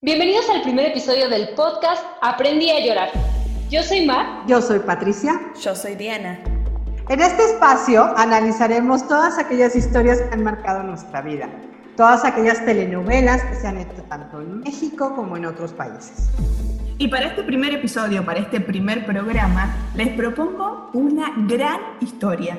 Bienvenidos al primer episodio del podcast Aprendí a llorar. Yo soy Mar. Yo soy Patricia. Yo soy Diana. En este espacio analizaremos todas aquellas historias que han marcado nuestra vida, todas aquellas telenovelas que se han hecho tanto en México como en otros países. Y para este primer episodio, para este primer programa, les propongo una gran historia.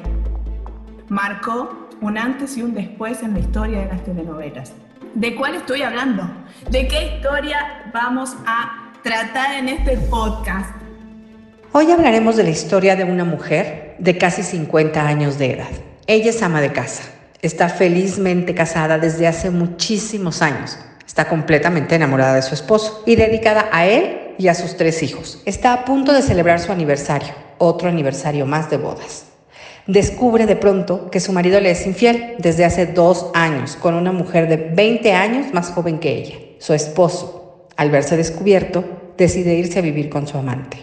Marcó un antes y un después en la historia de las telenovelas. ¿De cuál estoy hablando? ¿De qué historia vamos a tratar en este podcast? Hoy hablaremos de la historia de una mujer de casi 50 años de edad. Ella es ama de casa. Está felizmente casada desde hace muchísimos años. Está completamente enamorada de su esposo y dedicada a él y a sus tres hijos. Está a punto de celebrar su aniversario, otro aniversario más de bodas descubre de pronto que su marido le es infiel desde hace dos años con una mujer de 20 años más joven que ella. Su esposo, al verse descubierto, decide irse a vivir con su amante.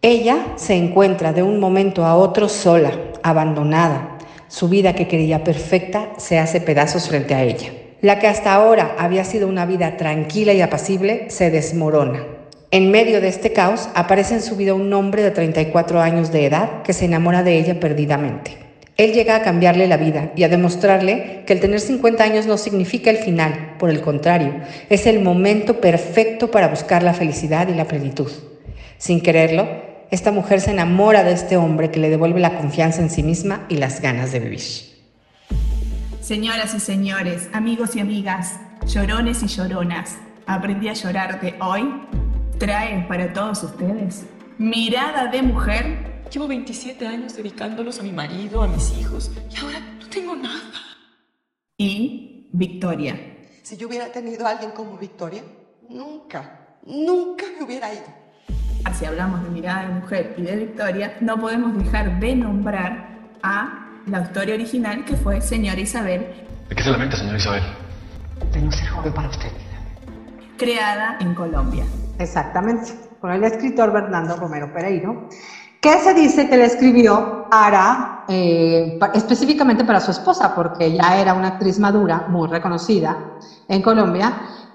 Ella se encuentra de un momento a otro sola, abandonada. Su vida que creía perfecta se hace pedazos frente a ella. La que hasta ahora había sido una vida tranquila y apacible se desmorona. En medio de este caos aparece en su vida un hombre de 34 años de edad que se enamora de ella perdidamente. Él llega a cambiarle la vida y a demostrarle que el tener 50 años no significa el final, por el contrario, es el momento perfecto para buscar la felicidad y la plenitud. Sin quererlo, esta mujer se enamora de este hombre que le devuelve la confianza en sí misma y las ganas de vivir. Señoras y señores, amigos y amigas, llorones y lloronas, aprendí a llorar de hoy trae para todos ustedes Mirada de Mujer. Llevo 27 años dedicándolos a mi marido, a mis hijos, y ahora no tengo nada. Y Victoria. Si yo hubiera tenido a alguien como Victoria, nunca, nunca me hubiera ido. Si hablamos de Mirada de Mujer y de Victoria, no podemos dejar de nombrar a la historia original que fue Señora Isabel. ¿De qué se lamenta, señora Isabel? De no ser joven para usted. Creada en Colombia. Exactamente, por el escritor Bernardo Romero Pereiro, que se dice que le escribió para, eh, específicamente para su esposa, porque ella era una actriz madura, muy reconocida en Colombia,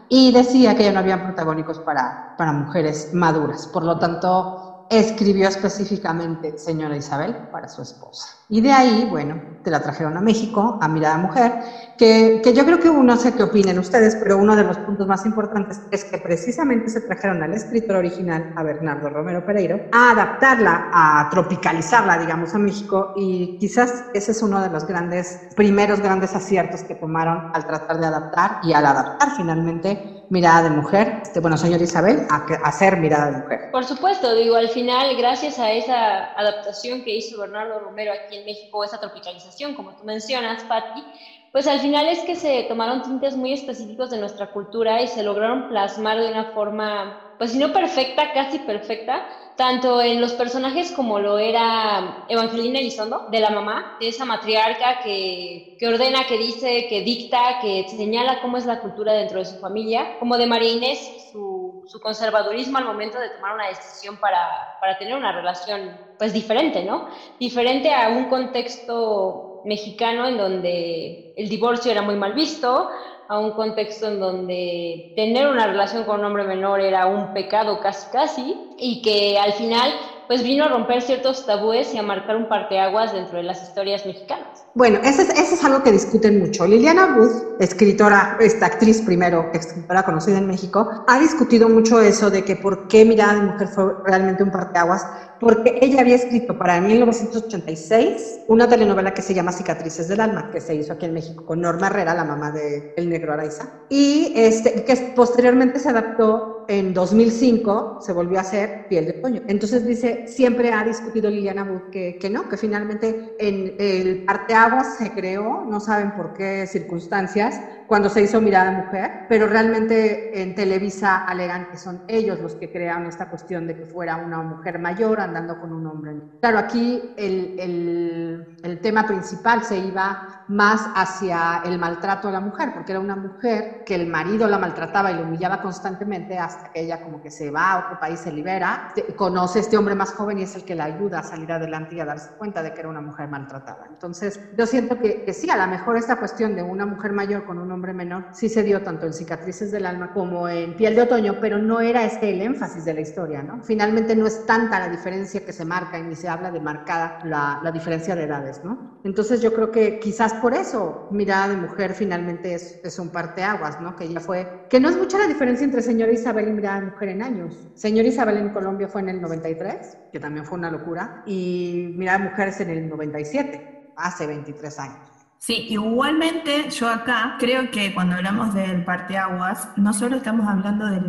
y decía que ya no había protagónicos para, para mujeres maduras. Por lo tanto, escribió específicamente Señora Isabel para su esposa. Y de ahí, bueno, te la trajeron a México, a Mirada Mujer, que, que yo creo que uno, sé qué opinen ustedes, pero uno de los puntos más importantes es que precisamente se trajeron al escritor original, a Bernardo Romero Pereiro, a adaptarla, a tropicalizarla, digamos, a México, y quizás ese es uno de los grandes, primeros grandes aciertos que tomaron al tratar de adaptar y al adaptar finalmente Mirada de Mujer, este, bueno, señora Isabel, a, a hacer Mirada de Mujer. Por supuesto, digo, al final, gracias a esa adaptación que hizo Bernardo Romero aquí México, esa tropicalización, como tú mencionas, Patti, pues al final es que se tomaron tintes muy específicos de nuestra cultura y se lograron plasmar de una forma, pues si no perfecta, casi perfecta, tanto en los personajes como lo era Evangelina Elizondo, de la mamá, de esa matriarca que, que, ordena, que dice, que dicta, que señala cómo es la cultura dentro de su familia, como de María Inés, su, su conservadurismo al momento de tomar una decisión para, para tener una relación pues diferente, ¿no? Diferente a un contexto mexicano en donde el divorcio era muy mal visto, a un contexto en donde tener una relación con un hombre menor era un pecado casi casi y que al final pues vino a romper ciertos tabúes y a marcar un parteaguas dentro de las historias mexicanas. Bueno, eso es, eso es algo que discuten mucho. Liliana Booth, escritora, esta actriz primero, escritora conocida en México, ha discutido mucho eso de que por qué Mirada de Mujer fue realmente un parteaguas, porque ella había escrito para 1986 una telenovela que se llama Cicatrices del Alma, que se hizo aquí en México con Norma Herrera, la mamá de El Negro Araiza, y este, que posteriormente se adaptó en 2005 se volvió a hacer piel de pollo. Entonces dice, siempre ha discutido Liliana Wood que, que no, que finalmente en el parteaguas se creó, no saben por qué circunstancias, cuando se hizo Mirada Mujer, pero realmente en Televisa alegan que son ellos los que crearon esta cuestión de que fuera una mujer mayor andando con un hombre. Claro, aquí el, el, el tema principal se iba más hacia el maltrato a la mujer, porque era una mujer que el marido la maltrataba y la humillaba constantemente hasta que ella como que se va a otro país, se libera, conoce a este hombre más joven y es el que la ayuda a salir adelante y a darse cuenta de que era una mujer maltratada. Entonces, yo siento que, que sí, a lo mejor esta cuestión de una mujer mayor con un hombre menor, sí se dio tanto en Cicatrices del Alma como en Piel de Otoño, pero no era este el énfasis de la historia, ¿no? Finalmente no es tanta la diferencia que se marca y ni se habla de marcada la, la diferencia de edades, ¿no? Entonces yo creo que quizás por eso Mirada de Mujer finalmente es, es un parteaguas, ¿no? Que ya fue, que no es mucha la diferencia entre Señora Isabel y Mirada de Mujer en años. Señora Isabel en Colombia fue en el 93, que también fue una locura, y Mirada de Mujer es en el 97, hace 23 años. Sí, igualmente yo acá creo que cuando hablamos del parteaguas, no solo estamos hablando de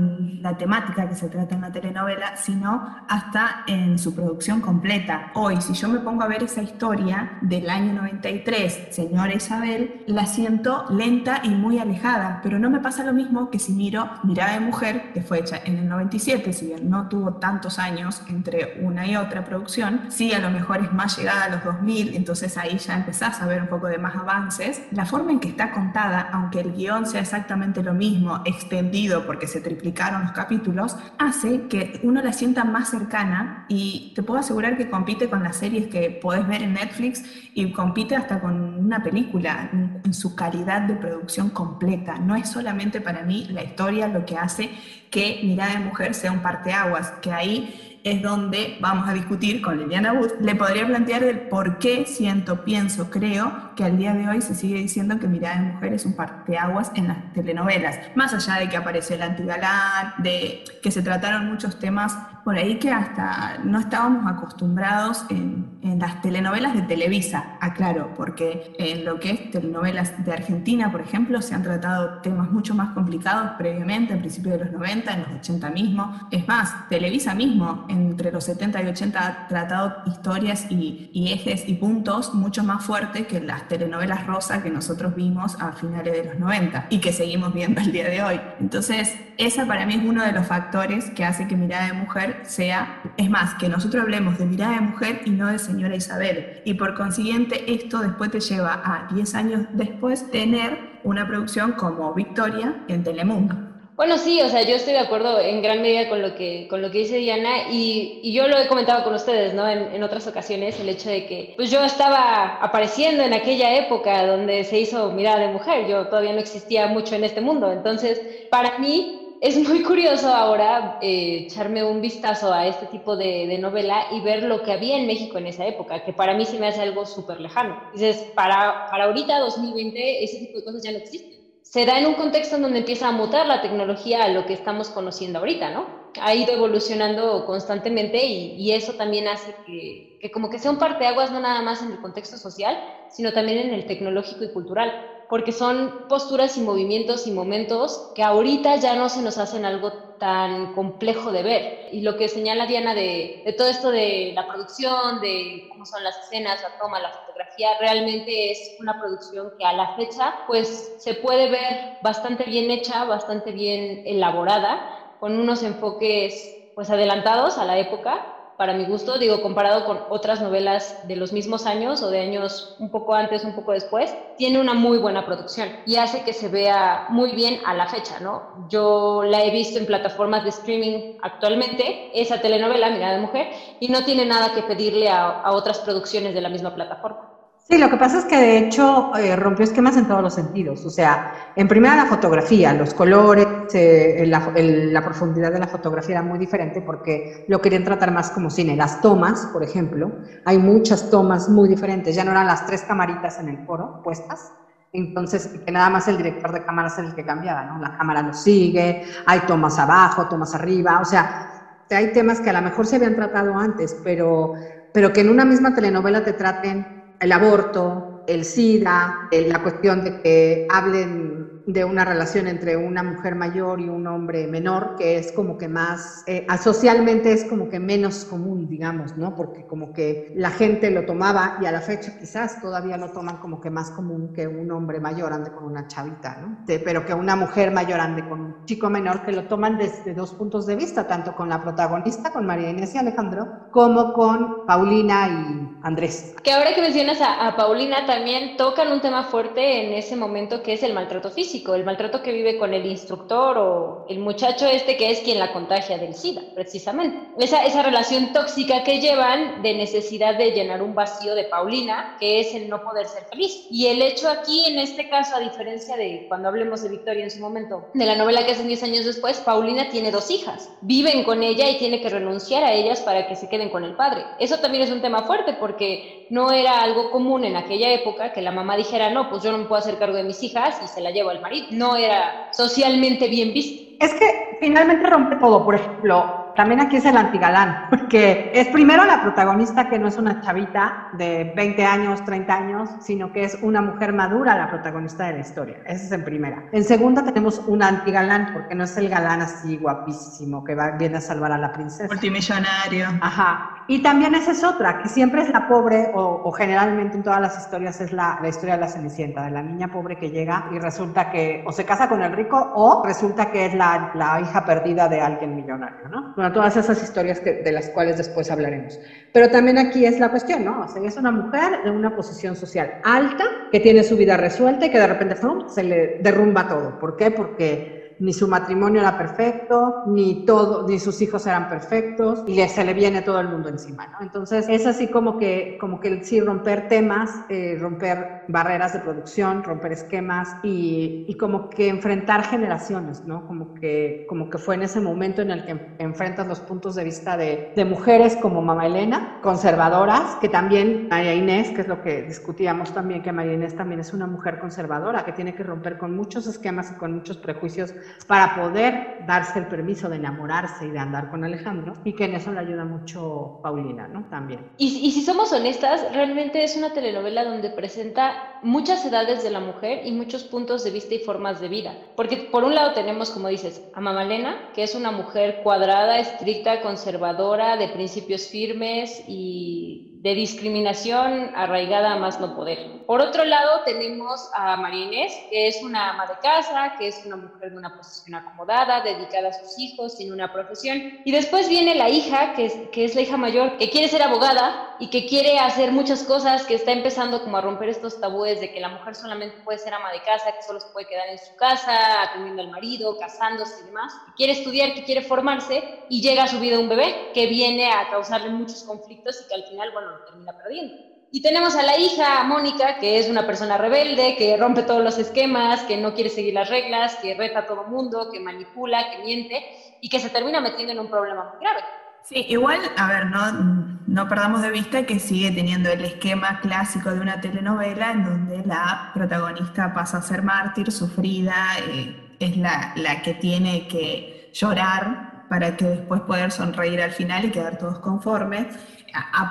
la temática que se trata en la telenovela, sino hasta en su producción completa. Hoy, si yo me pongo a ver esa historia del año 93, Señora Isabel, la siento lenta y muy alejada, pero no me pasa lo mismo que si miro Mirada de Mujer, que fue hecha en el 97, si bien no tuvo tantos años entre una y otra producción, sí a lo mejor es más llegada a los 2000, entonces ahí ya empezás a ver un poco de más avances, la forma en que está contada, aunque el guion sea exactamente lo mismo, extendido porque se triplicaron los capítulos, hace que uno la sienta más cercana y te puedo asegurar que compite con las series que podés ver en Netflix y compite hasta con una película en, su calidad de producción completa. No es solamente para mí la historia lo que hace que Mirada de Mujer sea un parteaguas, que ahí es donde vamos a discutir con Liliana Wood. Le podría plantear el por qué siento, pienso, creo que al día de hoy se sigue diciendo que Mirada de Mujer es un parteaguas en las telenovelas. Más allá de que apareció el antigalán, de que se trataron muchos temas por ahí que hasta no estábamos acostumbrados en, en las telenovelas de Televisa, aclaro, porque en lo que es telenovelas de Argentina, por ejemplo, se han tratado temas mucho más complicados previamente, en principios de los 90, en los 80 mismo. Es más, Televisa mismo, entre los 70 y 80, ha tratado historias y, ejes y puntos mucho más fuertes que las telenovelas rosa que nosotros vimos a finales de los 90 y que seguimos viendo el día de hoy. Entonces, esa para mí es uno de los factores que hace que Mirada de Mujer sea, es más, que nosotros hablemos de mirada de mujer y no de señora Isabel. Y por consiguiente, esto después te lleva a 10 años después tener una producción como Victoria en Telemundo. Bueno, sí, o sea, yo estoy de acuerdo en gran medida con lo que, con lo que dice Diana y, y yo lo he comentado con ustedes, ¿no? En, en, otras ocasiones, el hecho de que, pues yo estaba apareciendo en aquella época donde se hizo Mirada de Mujer, yo todavía no existía mucho en este mundo, entonces, para mí, es muy curioso ahora eh, echarme un vistazo a este tipo de, de, novela y ver lo que había en México en esa época, que para mí se me hace algo súper lejano. Dices, para, para ahorita, 2020, ese tipo de cosas ya no existen. Se da en un contexto en donde empieza a mutar la tecnología a lo que estamos conociendo ahorita, ¿no? Ha ido evolucionando constantemente y, eso también hace que, que como que sea un parteaguas no nada más en el contexto social, sino también en el tecnológico y cultural porque son posturas y movimientos y momentos que ahorita ya no se nos hacen algo tan complejo de ver. Y lo que señala Diana de, todo esto de la producción, de cómo son las escenas, la toma, la fotografía, realmente es una producción que a la fecha pues se puede ver bastante bien hecha, bastante bien elaborada, con unos enfoques pues adelantados a la época para mi gusto, digo, comparado con otras novelas de los mismos años o de años un poco antes, un poco después, tiene una muy buena producción y hace que se vea muy bien a la fecha, ¿no? Yo la he visto en plataformas de streaming actualmente, esa telenovela, Mirada de Mujer, y no tiene nada que pedirle a, a otras producciones de la misma plataforma. Sí, lo que pasa es que de hecho eh, rompió esquemas en todos los sentidos. O sea, en primera la fotografía, los colores, eh, la, el, la, profundidad de la fotografía era muy diferente porque lo querían tratar más como cine. Las tomas, por ejemplo, hay muchas tomas muy diferentes. Ya no eran las tres camaritas en el foro puestas. Entonces, que nada más el director de cámaras es el que cambiaba, ¿no? La cámara lo sigue, hay tomas abajo, tomas arriba. O sea, hay temas que a lo mejor se habían tratado antes, pero, pero que en una misma telenovela te traten el aborto, el SIDA, la cuestión de que hablen de una relación entre una mujer mayor y un hombre menor, que es como que más, eh, socialmente es como que menos común, digamos, ¿no? Porque como que la gente lo tomaba y a la fecha quizás todavía lo toman como que más común que un hombre mayor ande con una chavita, ¿no? De, pero que una mujer mayor ande con un chico menor, que lo toman desde dos puntos de vista, tanto con la protagonista, con María Inés y Alejandro, como con Paulina y Andrés. Que ahora que mencionas a, a Paulina también tocan un tema fuerte en ese momento que es el maltrato físico físico, el maltrato que vive con el instructor o el muchacho este que es quien la contagia del SIDA, precisamente. Esa, esa relación tóxica que llevan de necesidad de llenar un vacío de Paulina, que es el no poder ser feliz. Y el hecho aquí, en este caso, a diferencia de cuando hablemos de Victoria en su momento, de la novela que hacen 10 años después, Paulina tiene dos hijas, viven con ella y tiene que renunciar a ellas para que se queden con el padre. Eso también es un tema fuerte porque no era algo común en aquella época que la mamá dijera, no, pues yo no me puedo hacer cargo de mis hijas y se la llevo al marido. No era socialmente bien visto. Es que finalmente rompe todo, por ejemplo, también aquí es el antigalán, porque es primero la protagonista que no es una chavita de 20 años, 30 años, sino que es una mujer madura la protagonista de la historia. Esa es en primera. En segunda tenemos un antigalán, porque no es el galán así guapísimo que va, viene a salvar a la princesa. Multimillonario. Ajá. Y también esa es otra, que siempre es la pobre, o, generalmente en todas las historias es la, la historia de la Cenicienta, de la niña pobre que llega y resulta que o se casa con el rico o resulta que es la, la hija perdida de alguien millonario, ¿no? Todas esas historias de las cuales después hablaremos. Pero también aquí es la cuestión, ¿no? O sea, es una mujer de una posición social alta, que tiene su vida resuelta y que de repente se le derrumba todo. ¿Por qué? Porque ni su matrimonio era perfecto, ni todo, ni sus hijos eran perfectos, y se le viene todo el mundo encima, ¿no? Entonces es así como que, como que sí, romper temas, eh, romper barreras de producción, romper esquemas y, y, como que enfrentar generaciones, ¿no? Como que, como que fue en ese momento en el que enfrentas los puntos de vista de, de mujeres como Mama Elena, conservadoras, que también María Inés, que es lo que discutíamos también, que María Inés también es una mujer conservadora, que tiene que romper con muchos esquemas y con muchos prejuicios para poder darse el permiso de enamorarse y de andar con Alejandro, y que en eso le ayuda mucho Paulina, ¿no? También. Y, y si somos honestas, realmente es una telenovela donde presenta muchas edades de la mujer y muchos puntos de vista y formas de vida. Porque por un lado tenemos, como dices, a Mamalena, que es una mujer cuadrada, estricta, conservadora, de principios firmes y de discriminación arraigada a más no poder. Por otro lado, tenemos a María Inés, que es una ama de casa, que es una mujer de una posición acomodada, dedicada a sus hijos, sin una profesión. Y después viene la hija, que es, que es la hija mayor, que quiere ser abogada y que quiere hacer muchas cosas, que está empezando como a romper estos tabúes de que la mujer solamente puede ser ama de casa, que solo se puede quedar en su casa, atendiendo al marido, casándose y demás. quiere estudiar, que quiere formarse y llega a su vida un bebé que viene a causarle muchos conflictos y que al final, bueno, lo termina perdiendo. Y tenemos a la hija, Mónica, que es una persona rebelde, que rompe todos los esquemas, que no quiere seguir las reglas, que reta a todo mundo, que manipula, que miente y que se termina metiendo en un problema muy grave. Sí, igual, a ver, no, no perdamos de vista que sigue teniendo el esquema clásico de una telenovela en donde la protagonista pasa a ser mártir, sufrida, eh, es la, la que tiene que llorar para que después poder sonreír al final y quedar todos conformes.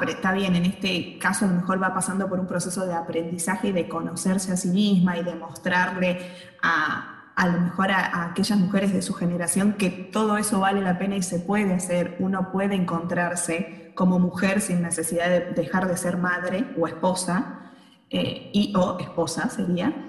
Está bien, en este caso a lo mejor va pasando por un proceso de aprendizaje y de conocerse a sí misma y de mostrarle a, a lo mejor a, aquellas mujeres de su generación que todo eso vale la pena y se puede hacer, uno puede encontrarse como mujer sin necesidad de dejar de ser madre o esposa, eh, y o esposa sería,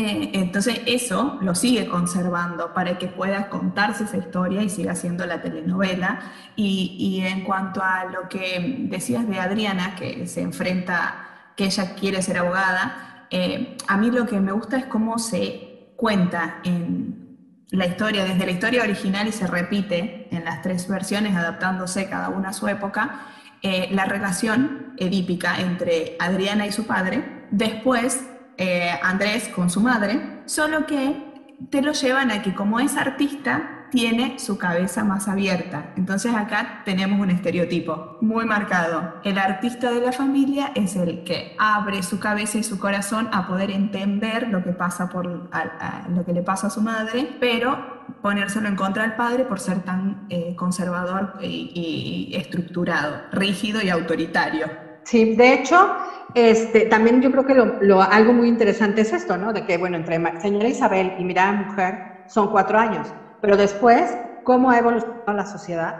eh, entonces eso lo sigue conservando para que pueda contarse esa historia y siga siendo la telenovela. Y, en cuanto a lo que decías de Adriana, que se enfrenta, que ella quiere ser abogada, eh, a mí lo que me gusta es cómo se cuenta en la historia, desde la historia original y se repite en las tres versiones, adaptándose cada una a su época, eh, la relación edípica entre Adriana y su padre. Después eh, Andrés con su madre, solo que te lo llevan a que como es artista, tiene su cabeza más abierta. Entonces acá tenemos un estereotipo muy marcado. El artista de la familia es el que abre su cabeza y su corazón a poder entender lo que pasa por lo que le pasa a su madre, pero ponérselo en contra al padre por ser tan eh, conservador y estructurado, rígido y autoritario. Sí, de hecho, este, también yo creo que lo, algo muy interesante es esto, ¿no? De que, bueno, entre señora Isabel y Mirada Mujer son cuatro años, pero después, ¿cómo ha evolucionado la sociedad?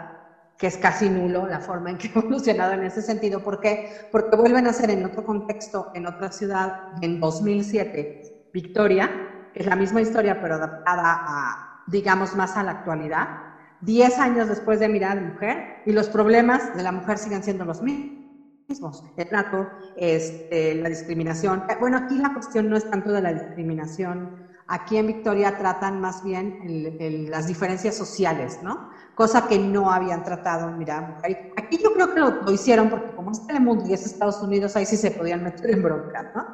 Que es casi nulo la forma en que ha evolucionado en ese sentido. ¿Por qué? Porque vuelven a ser en otro contexto, en otra ciudad, en 2007, Victoria, que es la misma historia, pero adaptada a, digamos, más a la actualidad. Diez años después de Mirada Mujer, y los problemas de la mujer siguen siendo los mismos el trato, este, la discriminación. Bueno, aquí la cuestión no es tanto de la discriminación Aquí en Victoria tratan más bien las diferencias sociales, ¿no? Cosa que no habían tratado, mira, aquí yo creo que lo, hicieron porque como es Telemundo y es Estados Unidos, ahí sí se podían meter en bronca, ¿no?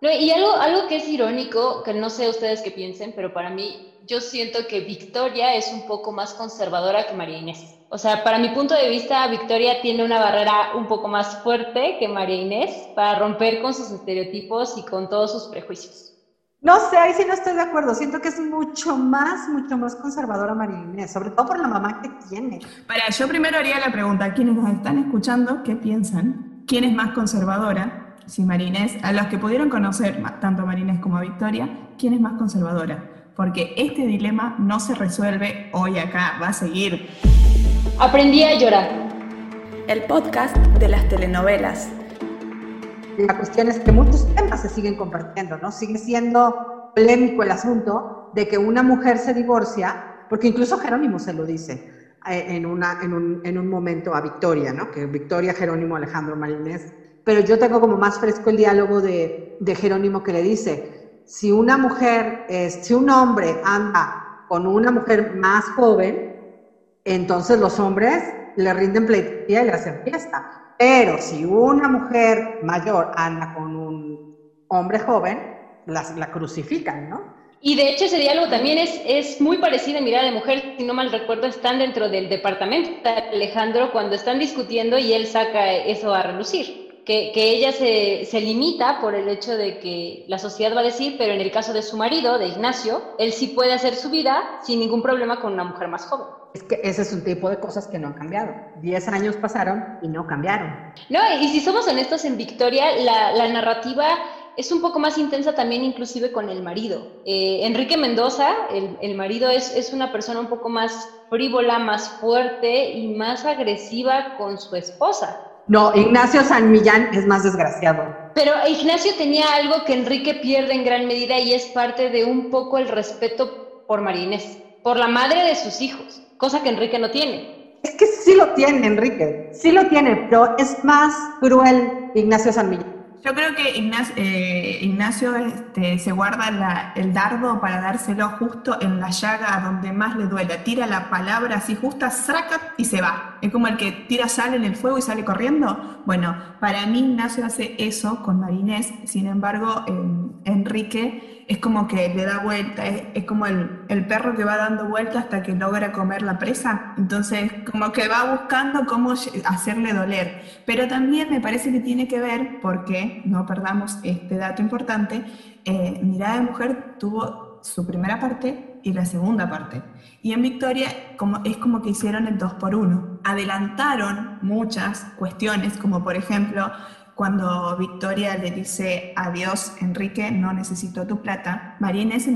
no y algo, algo que es irónico, que no sé ustedes qué piensen, pero para mí yo siento que Victoria es un poco más conservadora que María Inés. O sea, para mi punto de vista, Victoria tiene una barrera un poco más fuerte que María Inés para romper con sus estereotipos y con todos sus prejuicios. No sé, ahí sí no estoy de acuerdo. Siento que es mucho más, mucho más conservadora María Inés, sobre todo por la mamá que tiene. Para, yo primero haría la pregunta, quienes nos están escuchando, ¿qué piensan? ¿Quién es más conservadora? Si María Inés, a los que pudieron conocer tanto a María Inés como a Victoria, ¿quién es más conservadora? Porque este dilema no se resuelve hoy acá, va a seguir. Aprendí a llorar. El podcast de las telenovelas la cuestión es que muchos temas se siguen compartiendo, ¿no? Sigue siendo polémico el asunto de que una mujer se divorcia, porque incluso Jerónimo se lo dice eh, en, una, en, un, en un momento a Victoria, ¿no? Que Victoria, Jerónimo, Alejandro, Marinés. Pero yo tengo como más fresco el diálogo de, de Jerónimo que le dice, si una mujer, si un hombre anda con una mujer más joven, entonces los hombres le rinden pleitía y le hacen fiesta pero si una mujer mayor anda con un hombre joven, la, crucifican, ¿no? Y de hecho ese diálogo también es, es muy parecido en Mirada de Mujer, si no mal recuerdo, están dentro del departamento de Alejandro cuando están discutiendo y él saca eso a relucir. Que, que, ella se, se, limita por el hecho de que la sociedad va a decir, pero en el caso de su marido, de Ignacio, él sí puede hacer su vida sin ningún problema con una mujer más joven. Es que ese es un tipo de cosas que no han cambiado. Diez años pasaron y no cambiaron. No, y si somos honestos en Victoria, la, narrativa es un poco más intensa también inclusive con el marido. Eh, Enrique Mendoza, el, el marido, es, es, una persona un poco más frívola, más fuerte y más agresiva con su esposa. No, Ignacio San Millán es más desgraciado. Pero Ignacio tenía algo que Enrique pierde en gran medida y es parte de un poco el respeto por Marines, por la madre de sus hijos cosa que Enrique no tiene. Es que sí lo tiene Enrique, sí lo tiene, pero es más cruel Ignacio San yo creo que Ignacio, eh, Ignacio este, se guarda el dardo para dárselo justo en la llaga donde más le duele. Tira la palabra así justa, saca y se va. Es como el que tira sal en el fuego y sale corriendo. Bueno, para mí Ignacio hace eso con Marinés. Sin embargo, Enrique es como que le da vuelta, es, como el, el, perro que va dando vuelta hasta que logra comer la presa. Entonces, como que va buscando cómo hacerle doler. Pero también me parece que tiene que ver, porque no perdamos este dato importante, eh, Mirada de Mujer tuvo su primera parte y la segunda parte. Y en Victoria como, es como que hicieron el dos por uno. Adelantaron muchas cuestiones, como por ejemplo cuando Victoria le dice adiós, Enrique, no necesito tu plata, María Inés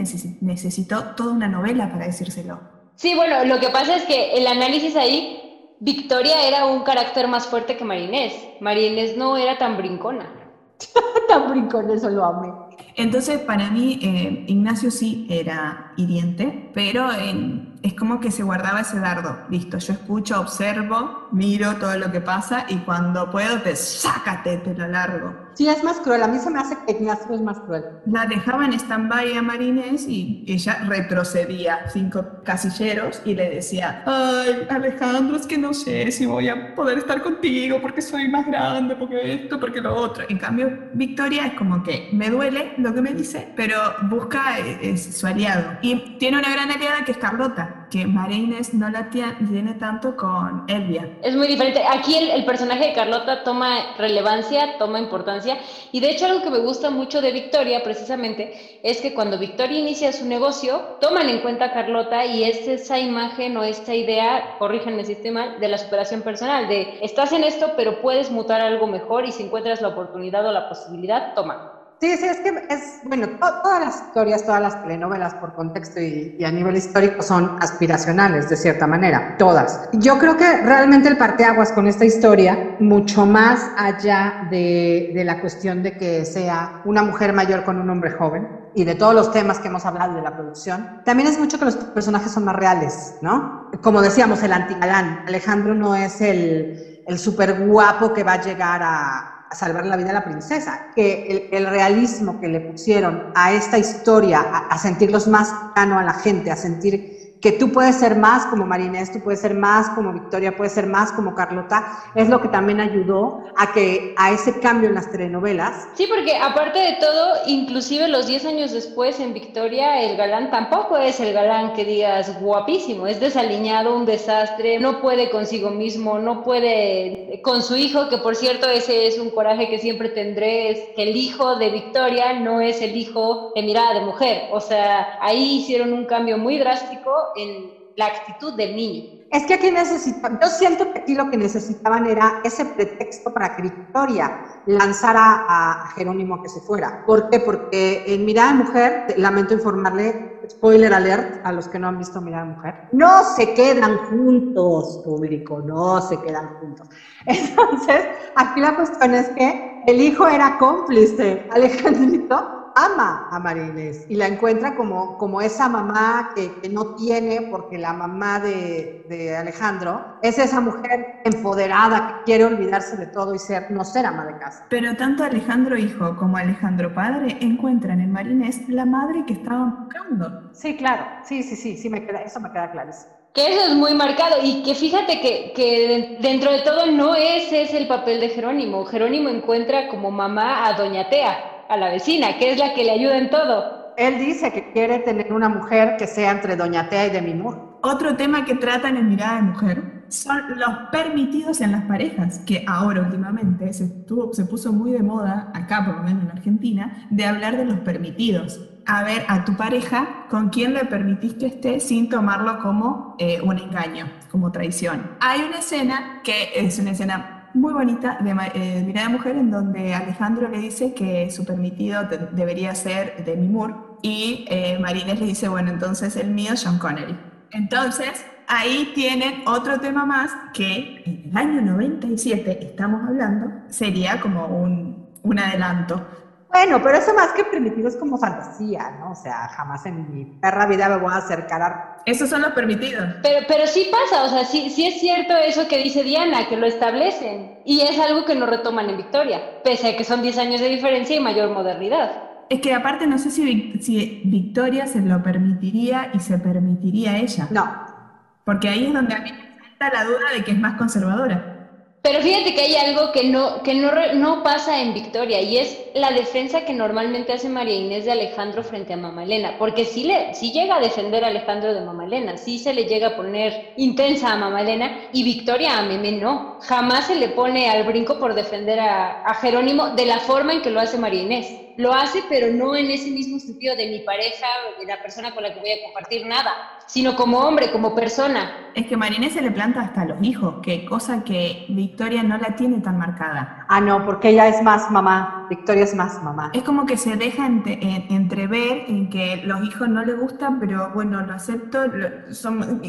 necesitó toda una novela para decírselo. Sí, bueno, lo que pasa es que el análisis ahí, Victoria era un carácter más fuerte que María Inés. María Inés no era tan brincona. tan brincona, eso lo amé. Entonces, para mí, eh, Ignacio sí era hiriente, pero es como que se guardaba ese dardo. Listo, yo escucho, observo, miro todo lo que pasa y cuando puedo te sácate, te lo largo. Sí, es más cruel. A mí se me hace que Ignacio es más cruel. La dejaba en stand-by a Marines y ella retrocedía cinco casilleros y le decía, ay, Alejandro, es que no sé si voy a poder estar contigo porque soy más grande, porque esto, porque lo otro. En cambio, Victoria es como que me duele lo que me dice, pero busca eh, su aliado. Y tiene una gran aliada que es Carlota, que Marines no la tiene tanto con Elvia. Es muy diferente. Aquí el, el personaje de Carlota toma relevancia, toma importancia y de hecho algo que me gusta mucho de Victoria precisamente es que cuando Victoria inicia su negocio, toman en cuenta a Carlota y es esa imagen o esta idea, corríjanme si estoy mal, de la superación personal, de estás en esto pero puedes mutar algo mejor y si encuentras la oportunidad o la posibilidad, toma. Sí, sí, es que es, bueno, todas las historias, todas las telenovelas por contexto y, a nivel histórico son aspiracionales, de cierta manera, todas. Yo creo que realmente el parteaguas con esta historia, mucho más allá de, de la cuestión de que sea una mujer mayor con un hombre joven, y de todos los temas que hemos hablado de la producción, también es mucho que los personajes son más reales, ¿no? Como decíamos, el antigalán. Alejandro no es el, el súper guapo que va a llegar a, salvar la vida a la princesa, que el, realismo que le pusieron a esta historia, a, a sentirlos más cercano a la gente, a sentir que tú puedes ser más como Marinés, tú puedes ser más como Victoria, puedes ser más como Carlota, es lo que también ayudó a que a ese cambio en las telenovelas. Sí, porque aparte de todo, inclusive los 10 años después en Victoria, el galán tampoco es el galán que digas guapísimo, es desaliñado, un desastre, no puede consigo mismo, no puede con su hijo, que por cierto ese es un coraje que siempre tendré, es que el hijo de Victoria no es el hijo de mirada de mujer, o sea, ahí hicieron un cambio muy drástico en la actitud del niño. Es que aquí necesitan, yo siento que aquí lo que necesitaban era ese pretexto para que Victoria lanzara a Jerónimo que se fuera. ¿Por qué? Porque en Mirada Mujer, lamento informarle, spoiler alert a los que no han visto Mirada Mujer, no se quedan juntos, público, no se quedan juntos. Entonces, aquí la cuestión es que el hijo era cómplice, Alejandrito, ama a María Inés y la encuentra como, como esa mamá que, no tiene, porque la mamá de, de, Alejandro es esa mujer empoderada que quiere olvidarse de todo y ser, no ser ama de casa. Pero tanto Alejandro hijo como Alejandro padre encuentran en María Inés la madre que estaban buscando. Sí, claro, sí, sí, sí, sí me queda, eso me queda clarísimo. Que eso es muy marcado y que fíjate que, que, dentro de todo no ese es el papel de Jerónimo. Jerónimo encuentra como mamá a Doña Tea a la vecina, que es la que le ayuda en todo. Él dice que quiere tener una mujer que sea entre Doña Tea y Demi Moore. Otro tema que tratan en Mirada de Mujer son los permitidos en las parejas, que ahora últimamente se, se puso muy de moda, acá por lo menos en Argentina, de hablar de los permitidos. A ver a tu pareja con quién le permitís que esté sin tomarlo como eh, un engaño, como traición. Hay una escena que es una escena muy bonita de eh, Mirada Mujer en donde Alejandro le dice que su permitido debería ser Demi Moore y eh, Marines le dice, bueno, entonces el mío es Sean Connery. Entonces, ahí tienen otro tema más que en el año 97, estamos hablando, sería como un, un adelanto bueno, pero eso más que permitido es como fantasía, ¿no? O sea, jamás en mi perra vida me voy a acercar a... Esos son los permitidos. Pero, pero sí pasa, o sea, sí, sí es cierto eso que dice Diana, que lo establecen. Y es algo que no retoman en Victoria, pese a que son 10 años de diferencia y mayor modernidad. Es que aparte no sé si, si Victoria se lo permitiría y se permitiría ella. No. Porque ahí es donde a mí me falta la duda de que es más conservadora. Pero fíjate que hay algo que no, que no, no pasa en Victoria y es la defensa que normalmente hace María Inés de Alejandro frente a Mamá Elena, porque sí, le, sí llega a defender a Alejandro de Mamá Elena, sí se le llega a poner intensa a Mamá Elena y Victoria a Meme no, jamás se le pone al brinco por defender a, a Jerónimo de la forma en que lo hace María Inés lo hace, pero no en ese mismo sentido de mi pareja, de la persona con la que voy a compartir nada, sino como hombre, como persona. Es que Marinés se le planta hasta a los hijos, que cosa que Victoria no la tiene tan marcada. Ah, no, porque ella es más mamá, Victoria es más mamá. Es como que se deja entrever en que los hijos no le gustan, pero bueno, lo acepto,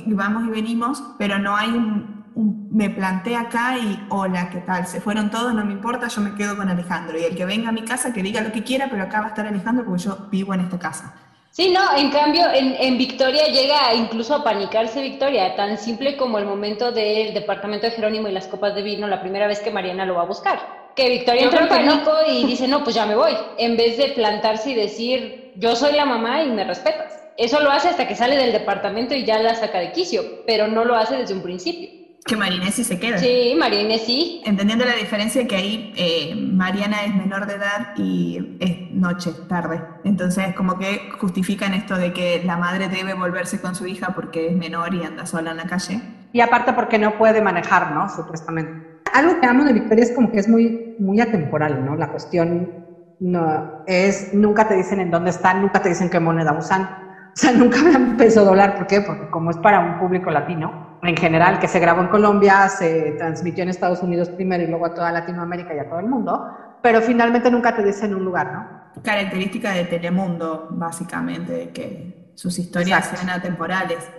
vamos y venimos, pero no hay un, me planté acá y hola, ¿qué tal? Se fueron todos, no me importa, yo me quedo con Alejandro. Y el que venga a mi casa, que diga lo que quiera, pero acá va a estar Alejandro porque yo vivo en esta casa. Sí, no, en cambio en, Victoria llega incluso a panicarse Victoria, tan simple como el momento del departamento de Jerónimo y las copas de vino, la primera vez que Mariana lo va a buscar. Que Victoria entra en pánico y dice, no, pues ya me voy, en vez de plantarse y decir, yo soy la mamá y me respetas. Eso lo hace hasta que sale del departamento y ya la saca de quicio, pero no lo hace desde un principio. Que Marinesi se queda. Sí, Marinesi. Entendiendo la diferencia que ahí eh, Mariana es menor de edad y es noche, tarde. Entonces, como que justifican esto de que la madre debe volverse con su hija porque es menor y anda sola en la calle. Y aparte porque no puede manejar, ¿no? Supuestamente. Algo que amo de Victoria es como que es muy, muy atemporal, ¿no? La cuestión no, es, nunca te dicen en dónde están, nunca te dicen qué moneda usan o sea, nunca me han peso dólar, ¿por qué? Porque como es para un público latino, en general, que se grabó en Colombia, se transmitió en Estados Unidos primero y luego a toda Latinoamérica y a todo el mundo, pero finalmente nunca te dicen un lugar, ¿no? Característica de Telemundo, básicamente, que sus historias sean atemporales.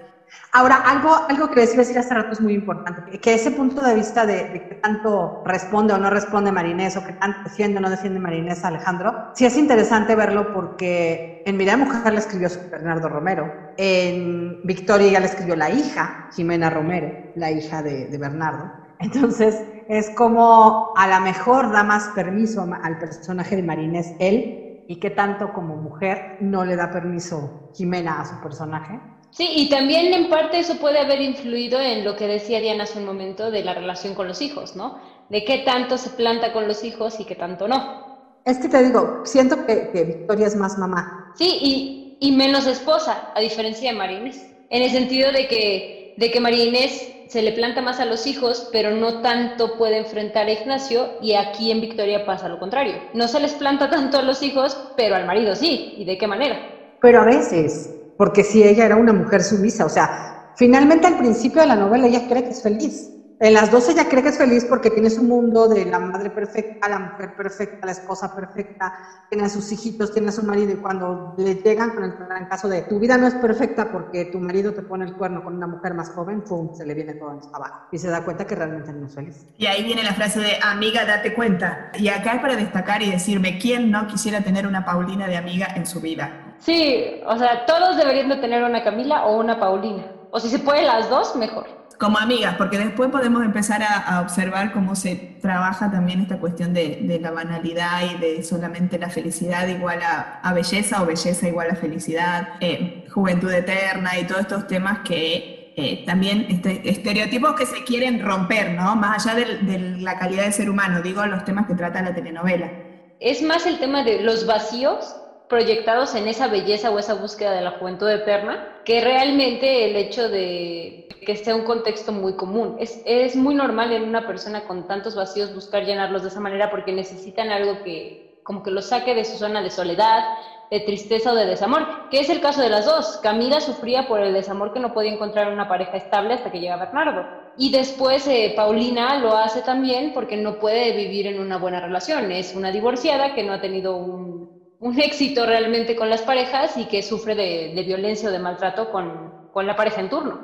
Ahora, algo, algo que les iba a decir hace rato es muy importante, que ese punto de vista de, de qué tanto responde o no responde Marinés, o qué tanto defiende o no defiende Marinés Alejandro, sí es interesante verlo porque en Mirada Mujer le escribió Bernardo Romero, en Victoria ya le escribió la hija, Jimena Romero, la hija de, Bernardo, Entonces, es como a lo mejor da más permiso al personaje de Marinés él y que tanto como mujer no le da permiso Jimena a su personaje. Sí, y también en parte eso puede haber influido en lo que decía Diana hace un momento de la relación con los hijos, ¿no? De qué tanto se planta con los hijos y qué tanto no. Es que te digo, siento que, Victoria es más mamá. Sí, y, y menos esposa, a diferencia de Marinés. En el sentido de que, de que Marinés se le planta más a los hijos, pero no tanto puede enfrentar a Ignacio y aquí en Victoria pasa lo contrario. No se les planta tanto a los hijos, pero al marido sí. ¿Y de qué manera? Pero a veces, porque si ella era una mujer sumisa, o sea, finalmente al principio de la novela ella cree que es feliz en las dos ella cree que es feliz porque tiene su mundo de la madre perfecta, la mujer perfecta, la esposa perfecta, tiene a sus hijitos, tiene a su marido y cuando le llegan con el gran caso de tu vida no es perfecta porque tu marido te pone el cuerno con una mujer más joven, ¡pum! se le viene todo abajo y se da cuenta que realmente no es feliz. Y ahí viene la frase de amiga, date cuenta. Y acá es para destacar y decirme, ¿quién no quisiera tener una Paulina de amiga en su vida? Sí, o sea, todos deberían de tener una Camila o una Paulina. O si se puede las dos, mejor como amigas, porque después podemos empezar a, observar cómo se trabaja también esta cuestión de, la banalidad y de solamente la felicidad igual a, belleza o belleza igual a felicidad, eh, juventud eterna y todos estos temas que eh, también este, estereotipos que se quieren romper, ¿no? Más allá de, de la calidad del ser humano, digo los temas que trata la telenovela. Es más el tema de los vacíos proyectados en esa belleza o esa búsqueda de la juventud eterna, que realmente el hecho de que sea un contexto muy común. Es, es muy normal en una persona con tantos vacíos buscar llenarlos de esa manera porque necesitan algo que como que los saque de su zona de soledad, de tristeza o de desamor, que es el caso de las dos. Camila sufría por el desamor que no podía encontrar una pareja estable hasta que llega Bernardo. Y después eh, Paulina lo hace también porque no puede vivir en una buena relación. Es una divorciada que no ha tenido un, un éxito realmente con las parejas y que sufre de, violencia o de maltrato con, con, la pareja en turno.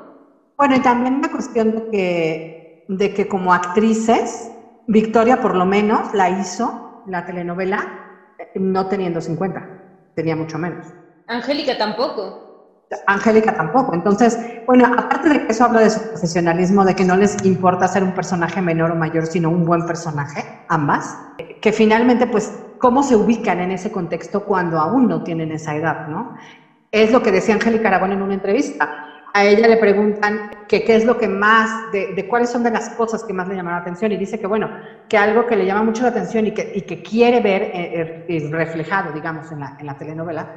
Bueno, y también la cuestión de que, de que como actrices, Victoria por lo menos la hizo, la telenovela, no teniendo 50, tenía mucho menos. Angélica tampoco. Angélica tampoco. Entonces, bueno, aparte de que eso habla de su profesionalismo, de que no les importa ser un personaje menor o mayor, sino un buen personaje, ambas, que finalmente pues cómo se ubican en ese contexto cuando aún no tienen esa edad, ¿no? Es lo que decía Angélica Aragón en una entrevista. A ella le preguntan qué es lo que más, de, cuáles son de las cosas que más le llaman la atención y dice que, bueno, que algo que le llama mucho la atención y que, quiere ver eh, eh, reflejado, digamos, en la telenovela,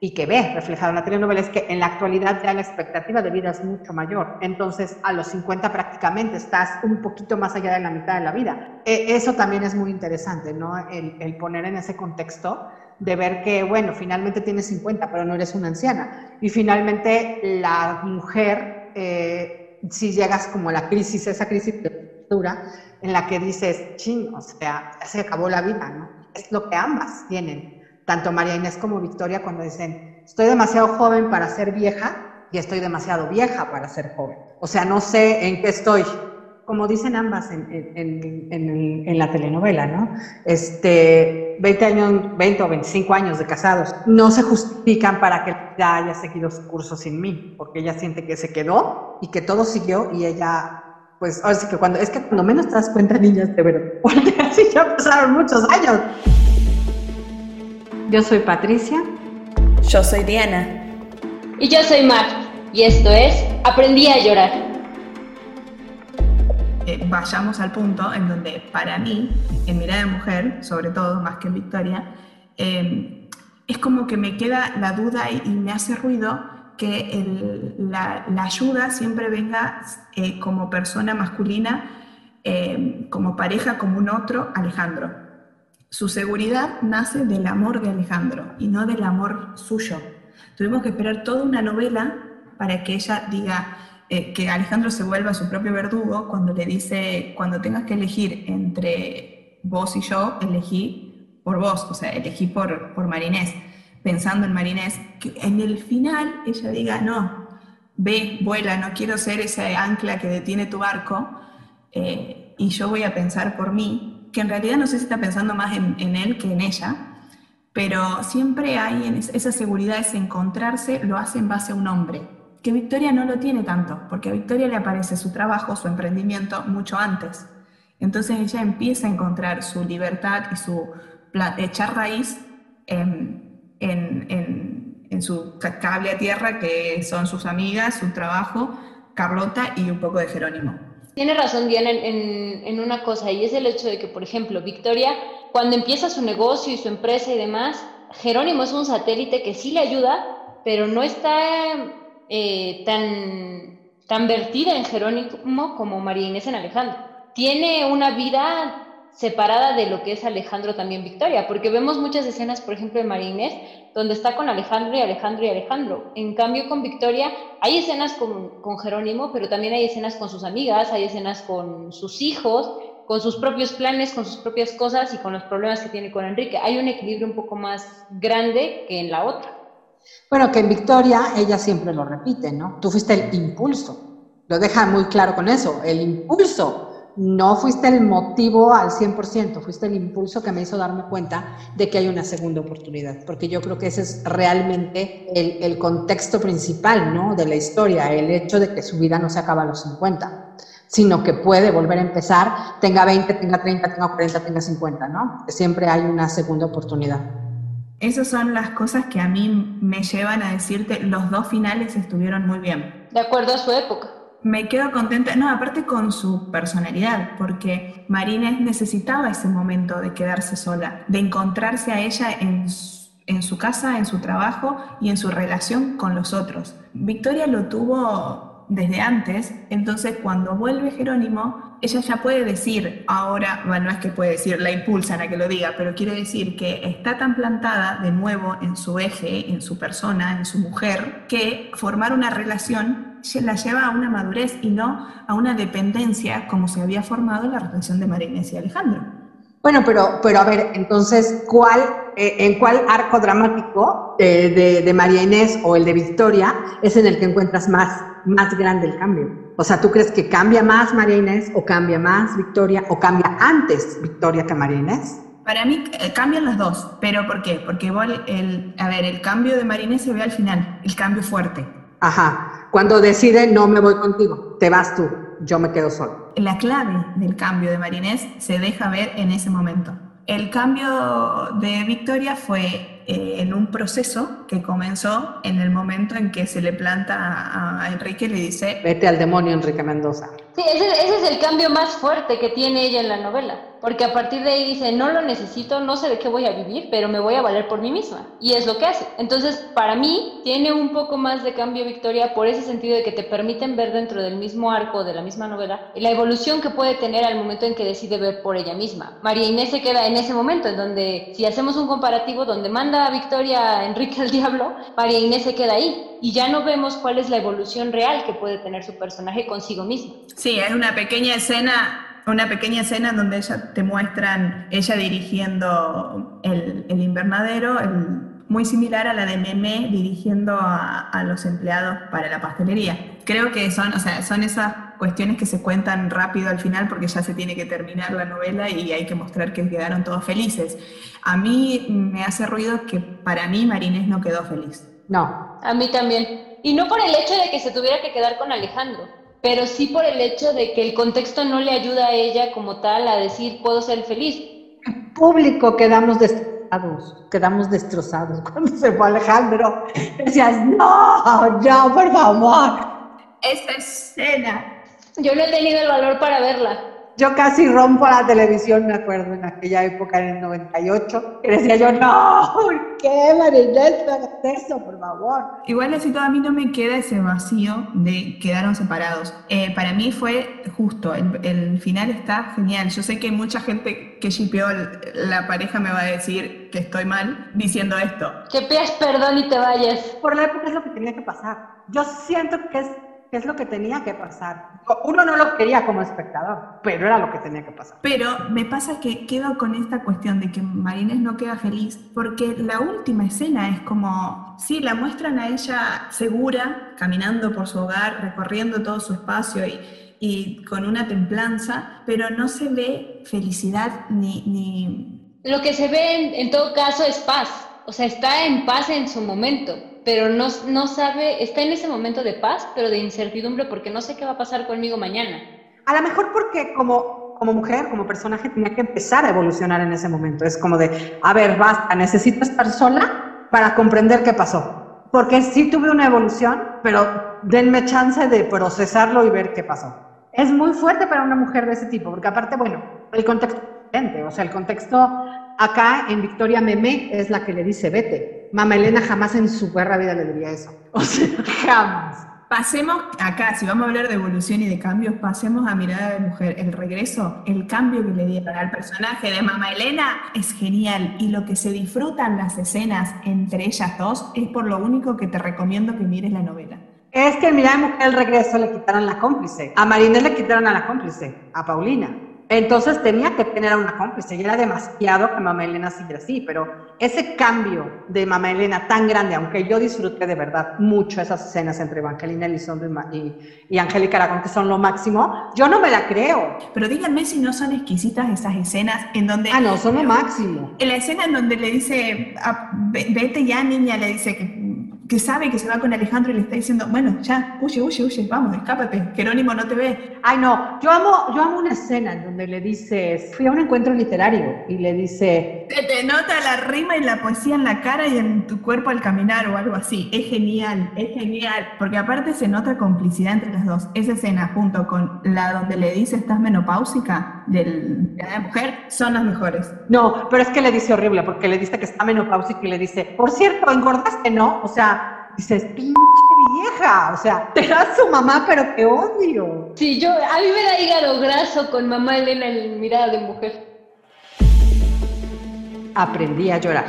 y que ve reflejado en la telenovela es que en la actualidad ya la expectativa de vida es mucho mayor. Entonces, a los 50 prácticamente estás un poquito más allá de la mitad de la vida. E, eso también es muy interesante, ¿no? El, poner en ese contexto de ver que, bueno, finalmente tienes 50, pero no eres una anciana. Y finalmente la mujer, eh, si llegas como a la crisis, esa crisis dura, en la que dices, ching, o sea, se acabó la vida, ¿no? Es lo que ambas tienen tanto María Inés como Victoria cuando dicen, estoy demasiado joven para ser vieja y estoy demasiado vieja para ser joven. O sea, no sé en qué estoy. Como dicen ambas en, en, en, la telenovela, ¿no? Este, 20 años, 20 o 25 años de casados, no se justifican para que ella haya seguido su curso sin mí, porque ella siente que se quedó y que todo siguió y ella pues ahora sí que cuando, es que cuando menos te das cuenta, niñas, de verdad, porque así ya pasaron muchos años. Yo soy Patricia. Yo soy Diana. Y yo soy Mar. Y esto es Aprendí a llorar. Eh, vayamos al punto en donde para mí, en Mirada de Mujer, sobre todo más que en Victoria, eh, es como que me queda la duda y, me hace ruido que la, ayuda siempre venga eh, como persona masculina, como pareja, como un otro, Alejandro. Su seguridad nace del amor de Alejandro y no del amor suyo. Tuvimos que esperar toda una novela para que ella diga eh, que Alejandro se vuelva su propio verdugo cuando le dice, cuando tengas que elegir entre vos y yo, elegí por vos, o sea, elegí por, por Marinés, pensando en Marinés, que en el final ella diga, no, ve, vuela, no quiero ser ese ancla que detiene tu barco, eh, y yo voy a pensar por mí, que en realidad no sé si está pensando más en, él que en ella, pero siempre hay en esa seguridad, ese encontrarse, lo hace en base a un hombre. que Victoria no lo tiene tanto, porque a Victoria le aparece su trabajo, su emprendimiento mucho antes. Entonces ella empieza a encontrar su libertad y su echar raíz en, en, en, su cable a tierra, que son sus amigas, su trabajo, Carlota y un poco de Jerónimo. Tiene razón Diana en, una cosa, y es el hecho de que, por ejemplo, Victoria, cuando empieza su negocio y su empresa y demás, Jerónimo es un satélite que sí le ayuda, pero no está eh, tan, tan vertida en Jerónimo como María Inés en Alejandro. Tiene una vida separada de lo que es Alejandro también Victoria, porque vemos muchas escenas, por ejemplo, de María Inés, donde está con Alejandro y Alejandro y Alejandro. En cambio, con Victoria hay escenas con, con Jerónimo, pero también hay escenas con sus amigas, hay escenas con sus hijos, con sus propios planes, con sus propias cosas y con los problemas que tiene con Enrique. Hay un equilibrio un poco más grande que en la otra. Bueno, que en Victoria ella siempre lo repite, ¿no? Tú fuiste el impulso. Lo deja muy claro con eso, el impulso no fuiste el motivo al 100%, fuiste el impulso que me hizo darme cuenta de que hay una segunda oportunidad, porque yo creo que ese es realmente el, contexto principal ¿no? de la historia, el hecho de que su vida no se acaba a los 50, sino que puede volver a empezar, tenga 20, tenga 30, tenga 40, tenga 50, ¿no? Siempre hay una segunda oportunidad. Esas son las cosas que a mí me llevan a decirte, los dos finales estuvieron muy bien. De acuerdo a su época me quedo contenta, no, aparte con su personalidad, porque Marines necesitaba ese momento de quedarse sola, de encontrarse a ella en su, en su casa, en su trabajo y en su relación con los otros. Victoria lo tuvo desde antes, entonces cuando vuelve Jerónimo, ella ya puede decir, ahora, bueno, no es que puede decir, la impulsan a que lo diga, pero quiere decir que está tan plantada de nuevo en su eje, en su persona, en su mujer, que formar una relación la lleva a una madurez y no a una dependencia como se había formado la relación de María Inés y Alejandro. Bueno, pero, pero a ver, entonces, ¿cuál, eh, ¿en cuál arco dramático eh, de, de, María Inés o el de Victoria es en el que encuentras más, más grande el cambio? O sea, ¿tú crees que cambia más María Inés o cambia más Victoria o cambia antes Victoria que María Inés? Para mí eh, cambian las dos, pero ¿por qué? Porque el, a ver, el cambio de María Inés se ve al final, el cambio fuerte. Ajá, cuando decide no me voy contigo, te vas tú, yo me quedo solo. La clave del cambio de Marinés se deja ver en ese momento. El cambio de Victoria fue eh, en un proceso que comenzó en el momento en que se le planta a, Enrique y le dice... Vete al demonio, Enrique Mendoza. Ese es el cambio más fuerte que tiene ella en la novela porque a partir de ahí dice, no lo necesito, no sé de qué voy a vivir, pero me voy a valer por mí misma. Y es lo que hace. Entonces, para mí, tiene un poco más de cambio Victoria por ese sentido de que te permiten ver dentro del mismo arco de la misma novela la evolución que puede tener al momento en que decide ver por ella misma. María Inés se queda en ese momento, en donde, si hacemos un comparativo donde manda a Victoria a Enrique al Diablo, María Inés se queda ahí. Y ya no vemos cuál es la evolución real que puede tener su personaje consigo misma. Sí, es una pequeña escena una pequeña escena donde ella, te muestran ella dirigiendo el, invernadero, muy similar a la de Meme dirigiendo a, los empleados para la pastelería. Creo que son, o sea, son esas cuestiones que se cuentan rápido al final porque ya se tiene que terminar la novela y hay que mostrar que quedaron todos felices. A mí me hace ruido que para mí Marines no quedó feliz. No. A mí también. Y no por el hecho de que se tuviera que quedar con Alejandro, pero sí por el hecho de que el contexto no le ayuda a ella como tal a decir puedo ser feliz. En público quedamos destrozados, quedamos destrozados cuando se fue Alejandro. Decías, no, no, por favor. Esa escena. Yo no he tenido el valor para verla. Yo casi rompo la televisión, me acuerdo, en aquella época, en el 98, que decía yo, no, ¿por qué, Marinette, no eso, por favor? Igual así todo a mí no me queda ese vacío de quedaron separados. Eh, para mí fue justo, el, final está genial. Yo sé que mucha gente que shipeó la pareja me va a decir que estoy mal diciendo esto. Que pidas perdón y te vayas. Por la época es lo que tenía que pasar. Yo siento que es ¿Qué es lo que tenía que pasar? Uno no lo quería como espectador, pero era lo que tenía que pasar. Pero me pasa que quedo con esta cuestión de que Marines no queda feliz, porque la última escena es como, sí, la muestran a ella segura, caminando por su hogar, recorriendo todo su espacio y, y con una templanza, pero no se ve felicidad ni... ni... Lo que se ve en, en todo caso es paz, o sea, está en paz en su momento pero no, no sabe, está en ese momento de paz, pero de incertidumbre porque no sé qué va a pasar conmigo mañana. A lo mejor porque como, como mujer, como personaje, tenía que empezar a evolucionar en ese momento. Es como de, a ver, basta, necesito estar sola para comprender qué pasó. Porque sí tuve una evolución, pero denme chance de procesarlo y ver qué pasó. Es muy fuerte para una mujer de ese tipo, porque aparte, bueno, el contexto. O sea, el contexto acá en Victoria Meme es la que le dice vete. Mama Elena jamás en su perra vida le diría eso. O sea, jamás. Pasemos acá, si vamos a hablar de evolución y de cambios, pasemos a Mirada de Mujer. El regreso, el cambio que le dieron al personaje de Mama Elena es genial y lo que se disfrutan las escenas entre ellas dos es por lo único que te recomiendo que mires la novela. Es que en Mirada de Mujer el regreso le quitaron la cómplice. A Marinés le quitaron a la cómplice, a Paulina. Entonces tenía que tener a una cómplice y era demasiado que Mamá Elena siguiera así, pero ese cambio de Mamá Elena tan grande, aunque yo disfruté de verdad mucho esas escenas entre Evangelina Elizondo y, y Angélica Aragón, que son lo máximo, yo no me la creo. Pero díganme si no son exquisitas esas escenas en donde... Ah, no, son lo máximo. En la escena en donde le dice, ah, vete ya niña, le dice que que sabe que se va con Alejandro y le está diciendo, bueno, ya, huye, huye, huye, vamos, escápate, Jerónimo no te ve. Ay, no, yo amo, yo amo una escena en donde le dices, fui a un encuentro literario y le dice... Se te nota la rima y la poesía en la cara y en tu cuerpo al caminar o algo así. Es genial, es genial, porque aparte se nota complicidad entre las dos. Esa escena junto con la donde le dice, estás menopáusica, del, de la mujer, son las mejores. No, pero es que le dice horrible, porque le dice que está menopáusica y le dice, por cierto, engordaste, ¿no? O sea, dices, pinche vieja, o sea, te da su mamá, pero te odio. Sí, yo, a mí me da hígado graso con mamá Elena en mirada de mujer. Aprendí a llorar.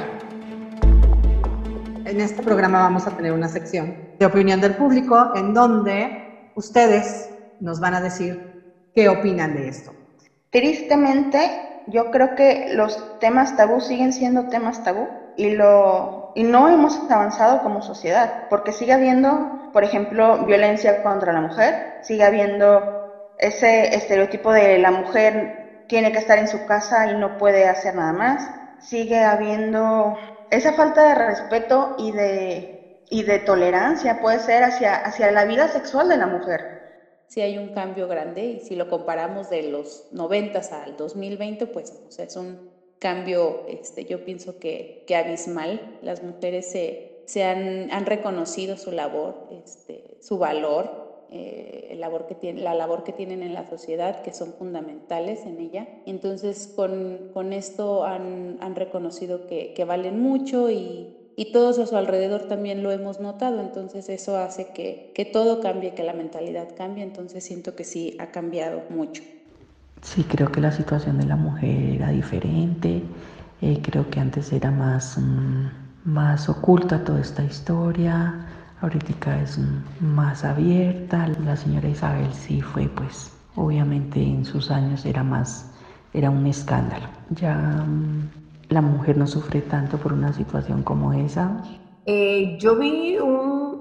En este programa vamos a tener una sección de opinión del público en donde ustedes nos van a decir qué opinan de esto. Tristemente, yo creo que los temas tabú siguen siendo temas tabú y, lo, y no hemos avanzado como sociedad, porque sigue habiendo, por ejemplo, violencia contra la mujer, sigue habiendo ese estereotipo de la mujer tiene que estar en su casa y no puede hacer nada más, sigue habiendo esa falta de respeto y de, y de tolerancia, puede ser hacia, hacia la vida sexual de la mujer. Sí hay un cambio grande y si lo comparamos de los 90 al 2020, pues es un cambio, este, yo pienso que, que abismal. Las mujeres se, se han, han, reconocido su labor, este, su valor, eh, el labor que tiene, la labor que tienen en la sociedad, que son fundamentales en ella. Entonces, con, con esto han, han reconocido que, que, valen mucho y, y todos a su alrededor también lo hemos notado. Entonces, eso hace que, que todo cambie, que la mentalidad cambie. Entonces, siento que sí ha cambiado mucho. Sí, creo que la situación de la mujer era diferente. Eh, creo que antes era más, mm, más oculta toda esta historia. Ahorita es mm, más abierta. La señora Isabel sí fue, pues, obviamente en sus años era más, era un escándalo. Ya mm, la mujer no sufre tanto por una situación como esa. Eh, yo vi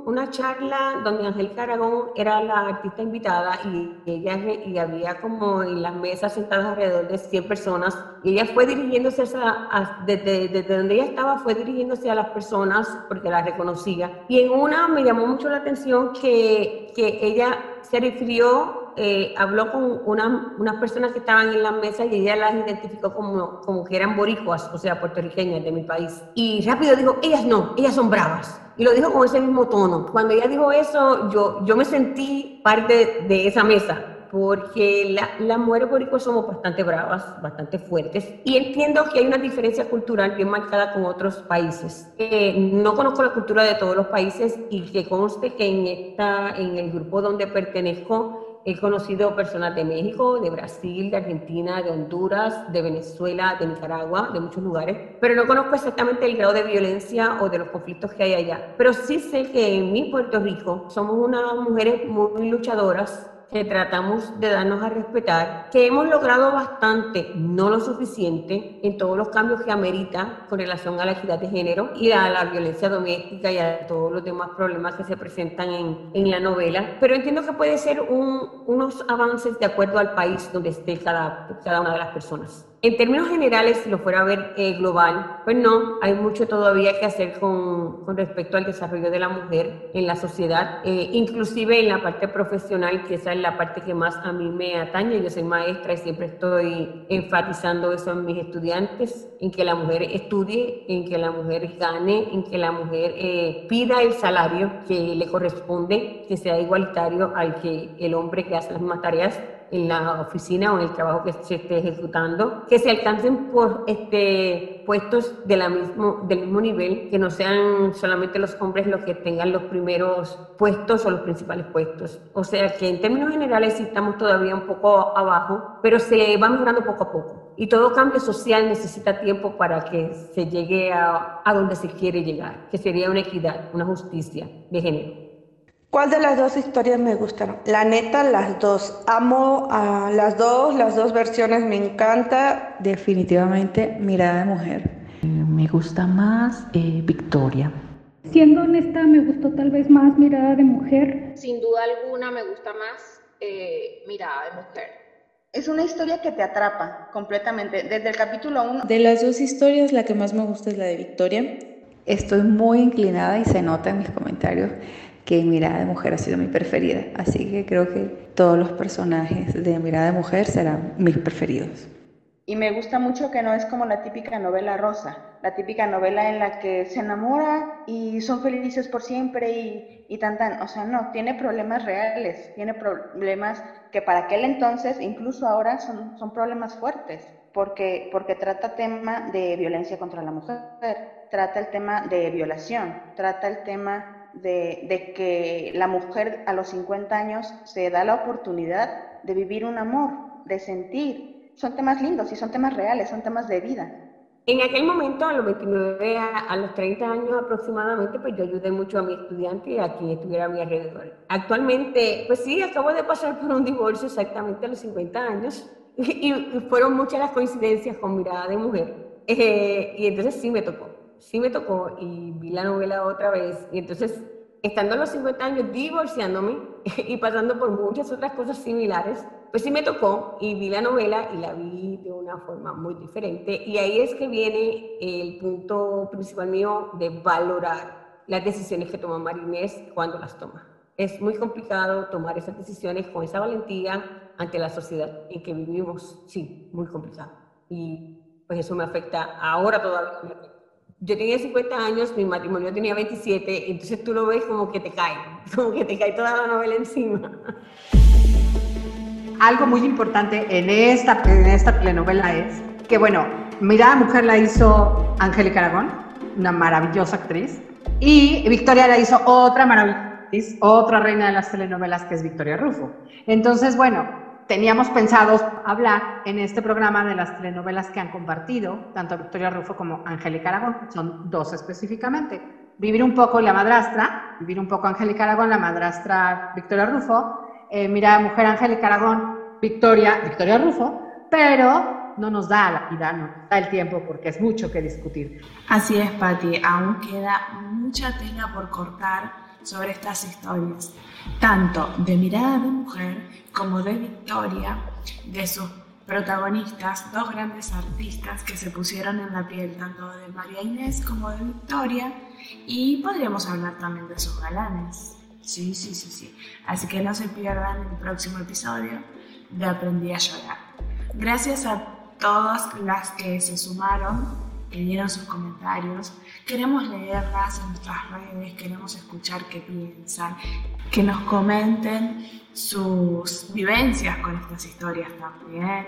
una charla donde Angélica Aragón era la artista invitada y ella y había como en las mesas sentadas alrededor de 100 personas. Y ella fue dirigiéndose a, desde, desde, donde ella estaba fue dirigiéndose a las personas porque las reconocía. Y en una me llamó mucho la atención que, que ella se refirió eh, habló con unas personas que estaban en la mesa y ella las identificó como, como que eran boricuas, o sea, puertorriqueñas de mi país. Y rápido dijo, ellas no, ellas son bravas. Y lo dijo con ese mismo tono. Cuando ella dijo eso, yo, yo me sentí parte de esa mesa porque la, las mujeres boricuas somos bastante bravas, bastante fuertes, y entiendo que hay una diferencia cultural bien marcada con otros países. Eh, no conozco la cultura de todos los países y que conste que en, esta, en el grupo donde pertenezco He conocido personas de México, de Brasil, de Argentina, de Honduras, de Venezuela, de Nicaragua, de muchos lugares, pero no conozco exactamente el grado de violencia o de los conflictos que hay allá. Pero sí sé que en mi Puerto Rico somos unas mujeres muy luchadoras que tratamos de darnos a respetar, que hemos logrado bastante, no lo suficiente, en todos los cambios que amerita con relación a la equidad de género y a la violencia doméstica y a todos los demás problemas que se presentan en, en la novela. Pero entiendo que puede ser un, unos avances de acuerdo al país donde esté cada, cada una de las personas. En términos generales, si lo fuera a ver eh, global, pues no, hay mucho todavía que hacer con, con, respecto al desarrollo de la mujer en la sociedad, eh, inclusive en la parte profesional, que esa es la parte que más a mí me atañe. Yo soy maestra y siempre estoy enfatizando eso en mis estudiantes, en que la mujer estudie, en que la mujer gane, en que la mujer eh, pida el salario que le corresponde, que sea igualitario al que el hombre que hace las mismas tareas en la oficina o en el trabajo que se esté ejecutando, que se alcancen por este, puestos de la mismo, del mismo nivel, que no sean solamente los hombres los que tengan los primeros puestos o los principales puestos. O sea que en términos generales estamos todavía un poco abajo, pero se va mejorando poco a poco. Y todo cambio social necesita tiempo para que se llegue a, a donde se quiere llegar, que sería una equidad, una justicia de género. ¿Cuál de las dos historias me gustaron? La neta, las dos. Amo a las dos, las dos versiones me encanta. Definitivamente, Mirada de Mujer. Eh, me gusta más eh, Victoria. Siendo honesta, me gustó tal vez más Mirada de Mujer. Sin duda alguna, me gusta más eh, Mirada de Mujer. Es una historia que te atrapa completamente, desde el capítulo 1. De las dos historias, la que más me gusta es la de Victoria. Estoy muy inclinada y se nota en mis comentarios que Mirada de Mujer ha sido mi preferida. Así que creo que todos los personajes de Mirada de Mujer serán mis preferidos. Y me gusta mucho que no es como la típica novela rosa, la típica novela en la que se enamora y son felices por siempre y, y tan tan. O sea, no, tiene problemas reales, tiene problemas que para aquel entonces, incluso ahora, son, son problemas fuertes, porque, porque trata tema de violencia contra la mujer, trata el tema de violación, trata el tema de, que la mujer a los 50 años se da la oportunidad de vivir un amor, de sentir. Son temas lindos y son temas reales, son temas de vida. En aquel momento, a los 29, a, los 30 años aproximadamente, pues yo ayudé mucho a mi estudiante y a quien estuviera a mi alrededor. Actualmente, pues sí, acabo de pasar por un divorcio exactamente a los 50 años y, fueron muchas las coincidencias con mirada de mujer. Eh, y entonces sí me tocó sí me tocó y vi la novela otra vez. Y entonces, estando a los 50 años divorciándome y pasando por muchas otras cosas similares, pues sí me tocó y vi la novela y la vi de una forma muy diferente. Y ahí es que viene el punto principal mío de valorar las decisiones que toma Marinés cuando las toma. Es muy complicado tomar esas decisiones con esa valentía ante la sociedad en que vivimos. Sí, muy complicado. Y pues eso me afecta ahora todavía yo tenía 50 años, mi matrimonio tenía 27, entonces tú lo ves como que te cae, como que te cae toda la novela encima. Algo muy importante en esta, en esta telenovela es que, bueno, Mirada Mujer la hizo Angélica Aragón, una maravillosa actriz, y Victoria la hizo otra maravillosa actriz, otra reina de las telenovelas que es Victoria Rufo. Entonces, bueno, teníamos pensado hablar en este programa de las telenovelas que han compartido, tanto Victoria Rufo como Angélica Aragón, son dos específicamente. Vivir un poco La Madrastra, Vivir un poco Angélica Aragón, La Madrastra Victoria Rufo, eh, Mira Mujer Angélica Aragón, Victoria, Victoria Rufo, pero no nos da la vida, no da el tiempo porque es mucho que discutir. Así es, Patti, aún queda mucha tela por cortar sobre estas historias, tanto de mirada de mujer como de Victoria, de sus protagonistas, dos grandes artistas que se pusieron en la piel tanto de María Inés como de Victoria, y podríamos hablar también de sus galanes. Sí, sí, sí, sí. Así que no se pierdan el próximo episodio de Aprendí a llorar. Gracias a todas las que se sumaron, que dieron sus comentarios. Queremos leerlas en nuestras redes, queremos escuchar qué piensan, que nos comenten sus vivencias con estas historias también.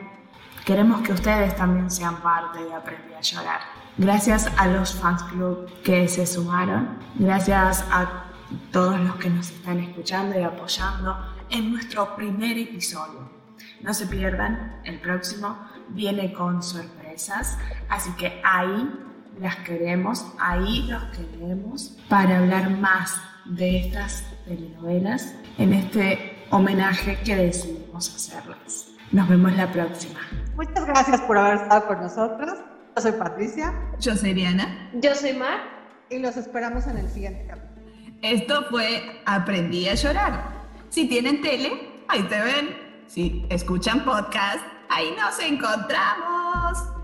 Queremos que ustedes también sean parte de Aprendí a Llorar. Gracias a los fans club que se sumaron, gracias a todos los que nos están escuchando y apoyando en nuestro primer episodio. No se pierdan, el próximo viene con sorpresas, así que ahí las queremos, ahí los queremos para hablar más de estas telenovelas en este homenaje que decidimos hacerles. Nos vemos la próxima. Muchas gracias por haber estado con nosotros. Yo soy Patricia. Yo soy Diana. Yo soy Mar. Y los esperamos en el siguiente capítulo. Esto fue Aprendí a llorar. Si tienen tele, ahí te ven. Si escuchan podcast, ahí nos encontramos.